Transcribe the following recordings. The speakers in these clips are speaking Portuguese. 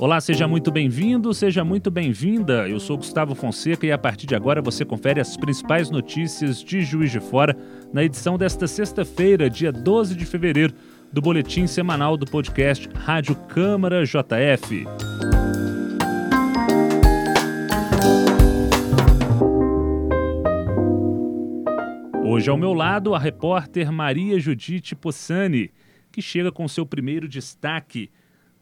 Olá, seja muito bem-vindo, seja muito bem-vinda. Eu sou Gustavo Fonseca e a partir de agora você confere as principais notícias de Juiz de Fora na edição desta sexta-feira, dia 12 de fevereiro, do boletim semanal do podcast Rádio Câmara JF. Hoje ao meu lado a repórter Maria Judite Possani, que chega com seu primeiro destaque.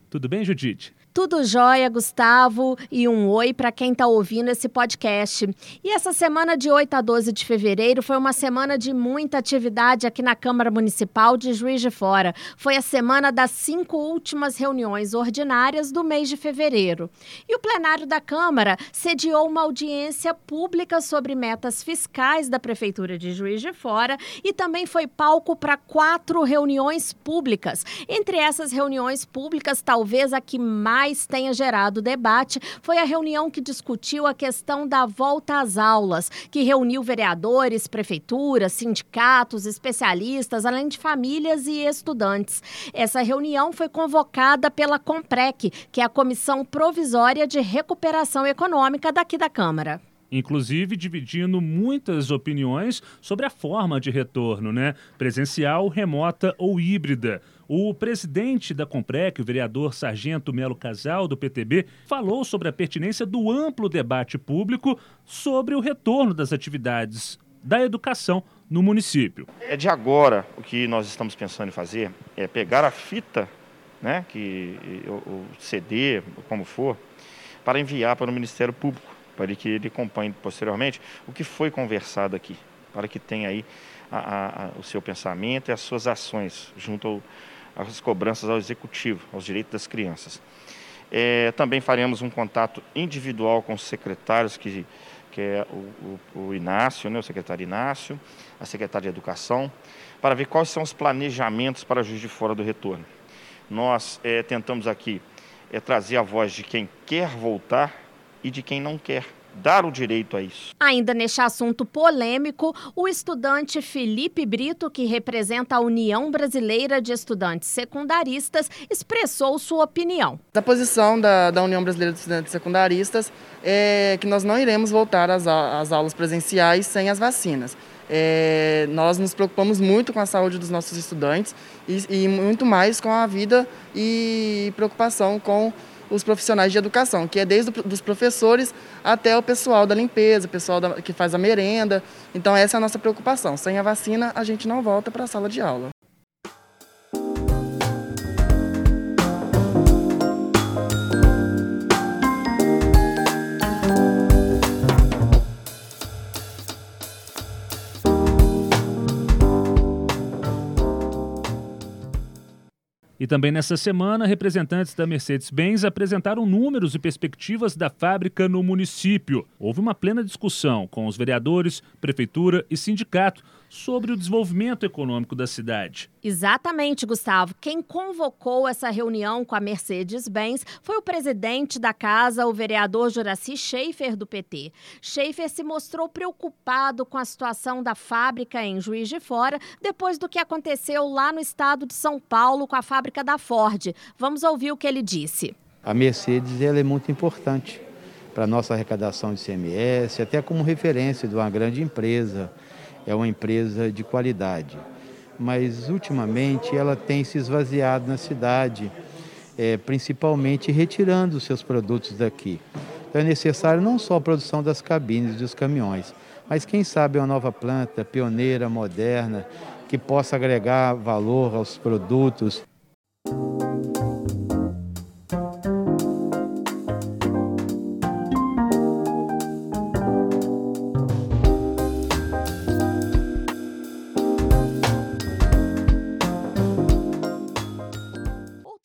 Tudo bem, Judite? Tudo jóia, Gustavo, e um oi para quem está ouvindo esse podcast. E essa semana de 8 a 12 de fevereiro foi uma semana de muita atividade aqui na Câmara Municipal de Juiz de Fora. Foi a semana das cinco últimas reuniões ordinárias do mês de fevereiro. E o plenário da Câmara sediou uma audiência pública sobre metas fiscais da Prefeitura de Juiz de Fora e também foi palco para quatro reuniões públicas. Entre essas reuniões públicas, talvez a que mais mais tenha gerado debate foi a reunião que discutiu a questão da volta às aulas, que reuniu vereadores, prefeituras, sindicatos, especialistas, além de famílias e estudantes. Essa reunião foi convocada pela Comprec, que é a Comissão Provisória de Recuperação Econômica daqui da Câmara inclusive dividindo muitas opiniões sobre a forma de retorno, né? Presencial, remota ou híbrida. O presidente da Comprec, o vereador Sargento Melo Casal, do PTB, falou sobre a pertinência do amplo debate público sobre o retorno das atividades da educação no município. É de agora o que nós estamos pensando em fazer é pegar a fita, né, que o CD, como for, para enviar para o Ministério Público, para que ele acompanhe posteriormente o que foi conversado aqui, para que tenha aí a, a, a, o seu pensamento e as suas ações junto ao as cobranças ao executivo, aos direitos das crianças. É, também faremos um contato individual com os secretários, que, que é o, o, o Inácio, né, o secretário Inácio, a secretária de Educação, para ver quais são os planejamentos para Juiz de Fora do retorno. Nós é, tentamos aqui é, trazer a voz de quem quer voltar e de quem não quer dar o direito a isso. Ainda neste assunto polêmico, o estudante Felipe Brito, que representa a União Brasileira de Estudantes Secundaristas, expressou sua opinião. A posição da, da União Brasileira de Estudantes Secundaristas é que nós não iremos voltar às, às aulas presenciais sem as vacinas. É, nós nos preocupamos muito com a saúde dos nossos estudantes e, e muito mais com a vida e preocupação com os profissionais de educação, que é desde os professores até o pessoal da limpeza, o pessoal da, que faz a merenda. Então essa é a nossa preocupação. Sem a vacina, a gente não volta para a sala de aula. E também nessa semana, representantes da Mercedes-Benz apresentaram números e perspectivas da fábrica no município. Houve uma plena discussão com os vereadores, prefeitura e sindicato sobre o desenvolvimento econômico da cidade. Exatamente, Gustavo. Quem convocou essa reunião com a Mercedes-Benz foi o presidente da casa, o vereador Juraci Schaefer, do PT. Schaefer se mostrou preocupado com a situação da fábrica em Juiz de Fora depois do que aconteceu lá no estado de São Paulo com a fábrica da Ford. Vamos ouvir o que ele disse. A Mercedes ela é muito importante para a nossa arrecadação de CMS, até como referência de uma grande empresa é uma empresa de qualidade. Mas ultimamente ela tem se esvaziado na cidade, é, principalmente retirando os seus produtos daqui. Então é necessário não só a produção das cabines dos caminhões, mas quem sabe uma nova planta pioneira, moderna, que possa agregar valor aos produtos.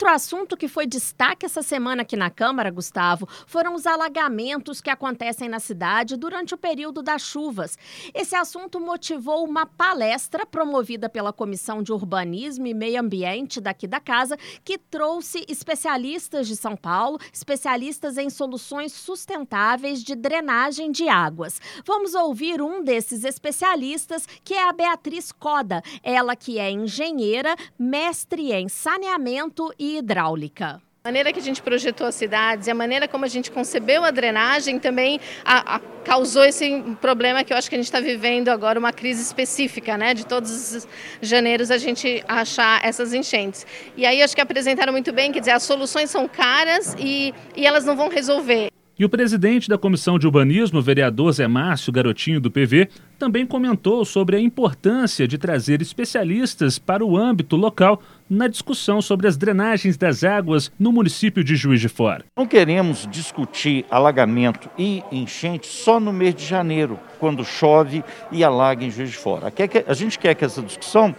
Assunto que foi destaque essa semana aqui na Câmara, Gustavo, foram os alagamentos que acontecem na cidade durante o período das chuvas. Esse assunto motivou uma palestra promovida pela Comissão de Urbanismo e Meio Ambiente daqui da casa, que trouxe especialistas de São Paulo, especialistas em soluções sustentáveis de drenagem de águas. Vamos ouvir um desses especialistas, que é a Beatriz Coda, ela que é engenheira, mestre em saneamento e hidráulica. A maneira que a gente projetou as cidades e a maneira como a gente concebeu a drenagem também a, a, causou esse problema que eu acho que a gente está vivendo agora, uma crise específica, né? De todos os janeiros a gente achar essas enchentes. E aí acho que apresentaram muito bem, quer dizer, as soluções são caras e, e elas não vão resolver. E o presidente da Comissão de Urbanismo, vereador Zé Márcio Garotinho do PV, também comentou sobre a importância de trazer especialistas para o âmbito local na discussão sobre as drenagens das águas no município de Juiz de Fora. Não queremos discutir alagamento e enchente só no mês de janeiro, quando chove e alaga em Juiz de Fora. A gente quer que essa discussão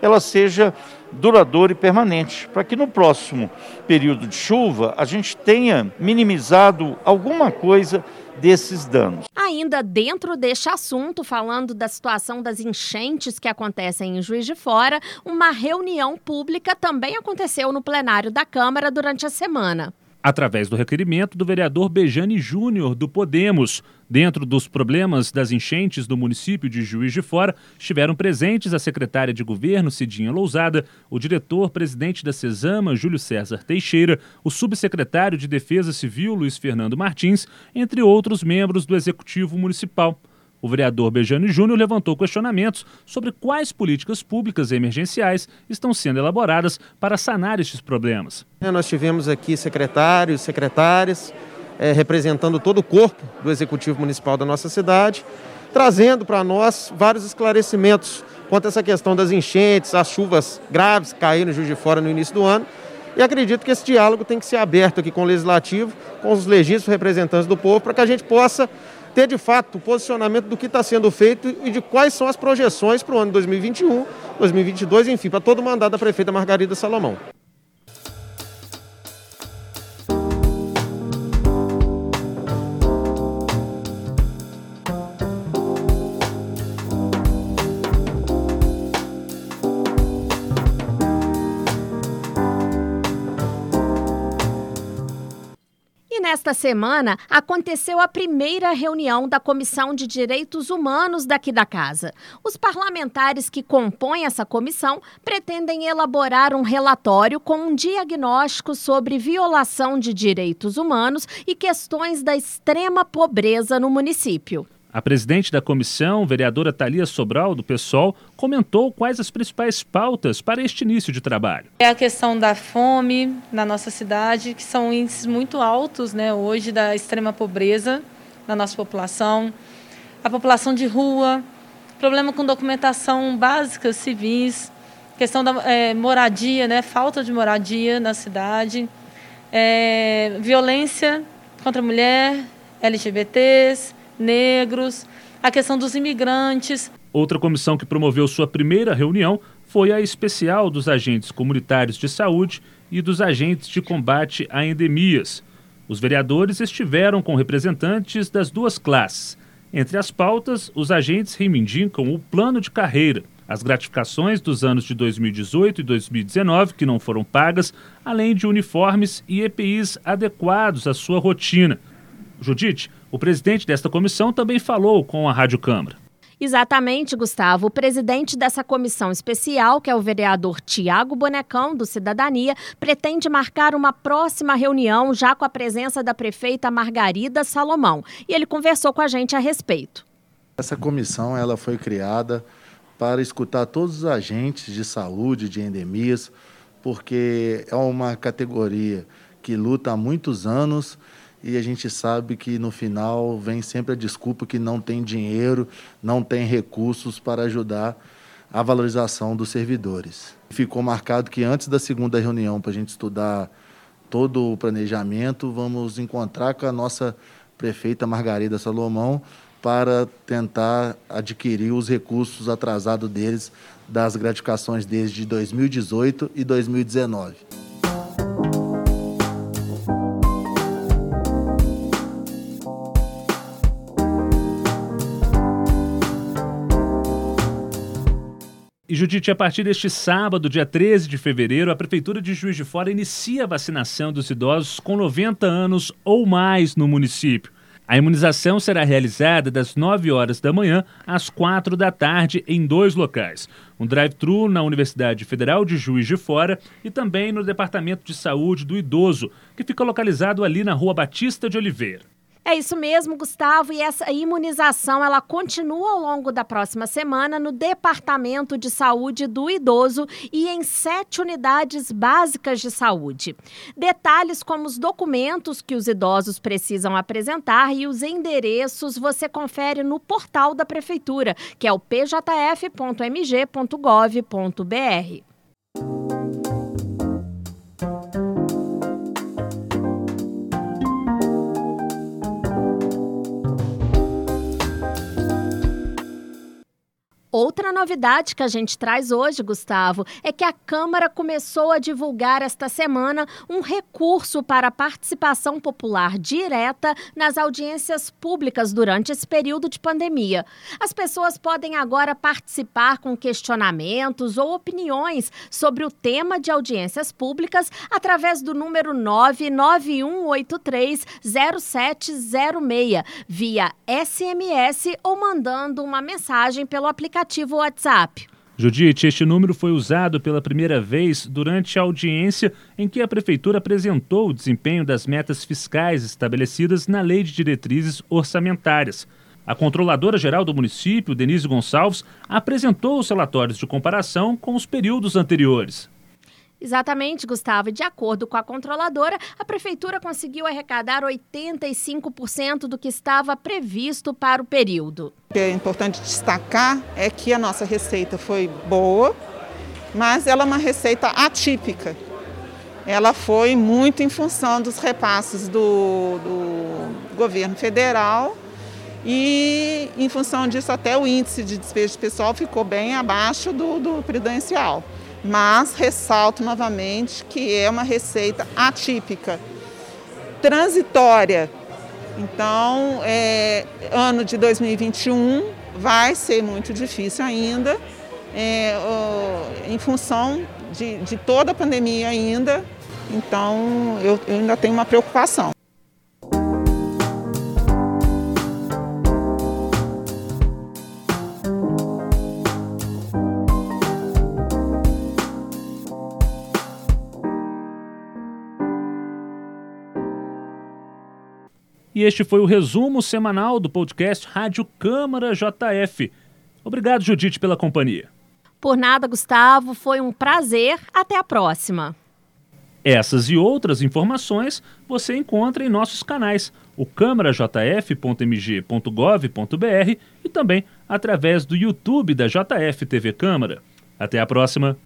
ela seja duradoura e permanente, para que no próximo período de chuva a gente tenha minimizado alguma coisa desses danos. Ainda dentro deste assunto, falando da situação das enchentes que acontecem em Juiz de Fora, uma reunião pública também aconteceu no plenário da Câmara durante a semana através do requerimento do vereador Bejane Júnior, do Podemos. Dentro dos problemas das enchentes do município de Juiz de Fora, estiveram presentes a secretária de governo, Cidinha Lousada, o diretor-presidente da CESAMA, Júlio César Teixeira, o subsecretário de Defesa Civil, Luiz Fernando Martins, entre outros membros do Executivo Municipal. O vereador Bejane Júnior levantou questionamentos sobre quais políticas públicas emergenciais estão sendo elaboradas para sanar estes problemas. É, nós tivemos aqui secretários, secretárias, é, representando todo o corpo do Executivo Municipal da nossa cidade, trazendo para nós vários esclarecimentos quanto a essa questão das enchentes, as chuvas graves que caíram no Juiz de Fora no início do ano. E acredito que esse diálogo tem que ser aberto aqui com o Legislativo, com os legítimos representantes do povo, para que a gente possa ter de fato o posicionamento do que está sendo feito e de quais são as projeções para o ano 2021, 2022, enfim, para todo o mandato da prefeita Margarida Salomão. Nesta semana aconteceu a primeira reunião da Comissão de Direitos Humanos daqui da casa. Os parlamentares que compõem essa comissão pretendem elaborar um relatório com um diagnóstico sobre violação de direitos humanos e questões da extrema pobreza no município. A presidente da comissão, vereadora Thalia Sobral, do PSOL, comentou quais as principais pautas para este início de trabalho. É a questão da fome na nossa cidade, que são índices muito altos né, hoje da extrema pobreza na nossa população. A população de rua, problema com documentação básica, civis, questão da é, moradia, né, falta de moradia na cidade, é, violência contra a mulher, LGBTs, negros, a questão dos imigrantes. Outra comissão que promoveu sua primeira reunião foi a especial dos agentes comunitários de saúde e dos agentes de combate a endemias. Os vereadores estiveram com representantes das duas classes. Entre as pautas, os agentes reivindicam o plano de carreira, as gratificações dos anos de 2018 e 2019 que não foram pagas, além de uniformes e EPIs adequados à sua rotina. Judite, o presidente desta comissão também falou com a Rádio Câmara. Exatamente, Gustavo. O presidente dessa comissão especial, que é o vereador Tiago Bonecão, do Cidadania, pretende marcar uma próxima reunião já com a presença da prefeita Margarida Salomão. E ele conversou com a gente a respeito. Essa comissão ela foi criada para escutar todos os agentes de saúde, de endemias, porque é uma categoria que luta há muitos anos e a gente sabe que no final vem sempre a desculpa que não tem dinheiro, não tem recursos para ajudar a valorização dos servidores. Ficou marcado que antes da segunda reunião, para a gente estudar todo o planejamento, vamos encontrar com a nossa prefeita Margarida Salomão para tentar adquirir os recursos atrasados deles das gratificações desde 2018 e 2019. Judite, a partir deste sábado, dia 13 de fevereiro, a Prefeitura de Juiz de Fora inicia a vacinação dos idosos com 90 anos ou mais no município. A imunização será realizada das 9 horas da manhã às 4 da tarde em dois locais: um drive-thru na Universidade Federal de Juiz de Fora e também no Departamento de Saúde do Idoso, que fica localizado ali na Rua Batista de Oliveira. É isso mesmo, Gustavo, e essa imunização ela continua ao longo da próxima semana no Departamento de Saúde do Idoso e em sete unidades básicas de saúde. Detalhes como os documentos que os idosos precisam apresentar e os endereços você confere no portal da Prefeitura, que é o pjf.mg.gov.br. Outra novidade que a gente traz hoje, Gustavo, é que a Câmara começou a divulgar esta semana um recurso para participação popular direta nas audiências públicas durante esse período de pandemia. As pessoas podem agora participar com questionamentos ou opiniões sobre o tema de audiências públicas através do número 991830706 via SMS ou mandando uma mensagem pelo aplicativo aplicativo WhatsApp. Judite, este número foi usado pela primeira vez durante a audiência em que a Prefeitura apresentou o desempenho das metas fiscais estabelecidas na Lei de Diretrizes Orçamentárias. A controladora geral do município, Denise Gonçalves, apresentou os relatórios de comparação com os períodos anteriores. Exatamente, Gustavo. De acordo com a controladora, a prefeitura conseguiu arrecadar 85% do que estava previsto para o período. O que é importante destacar é que a nossa receita foi boa, mas ela é uma receita atípica. Ela foi muito em função dos repasses do, do governo federal e, em função disso, até o índice de despejo pessoal ficou bem abaixo do, do prudencial mas ressalto novamente que é uma receita atípica, transitória. Então, é, ano de 2021 vai ser muito difícil ainda, é, em função de, de, toda a pandemia ainda. Então, eu, eu ainda tenho uma preocupação. E este foi o resumo semanal do podcast Rádio Câmara JF. Obrigado, Judite, pela companhia. Por nada, Gustavo. Foi um prazer. Até a próxima. Essas e outras informações você encontra em nossos canais, o câmarajf.mg.gov.br e também através do YouTube da JF TV Câmara. Até a próxima.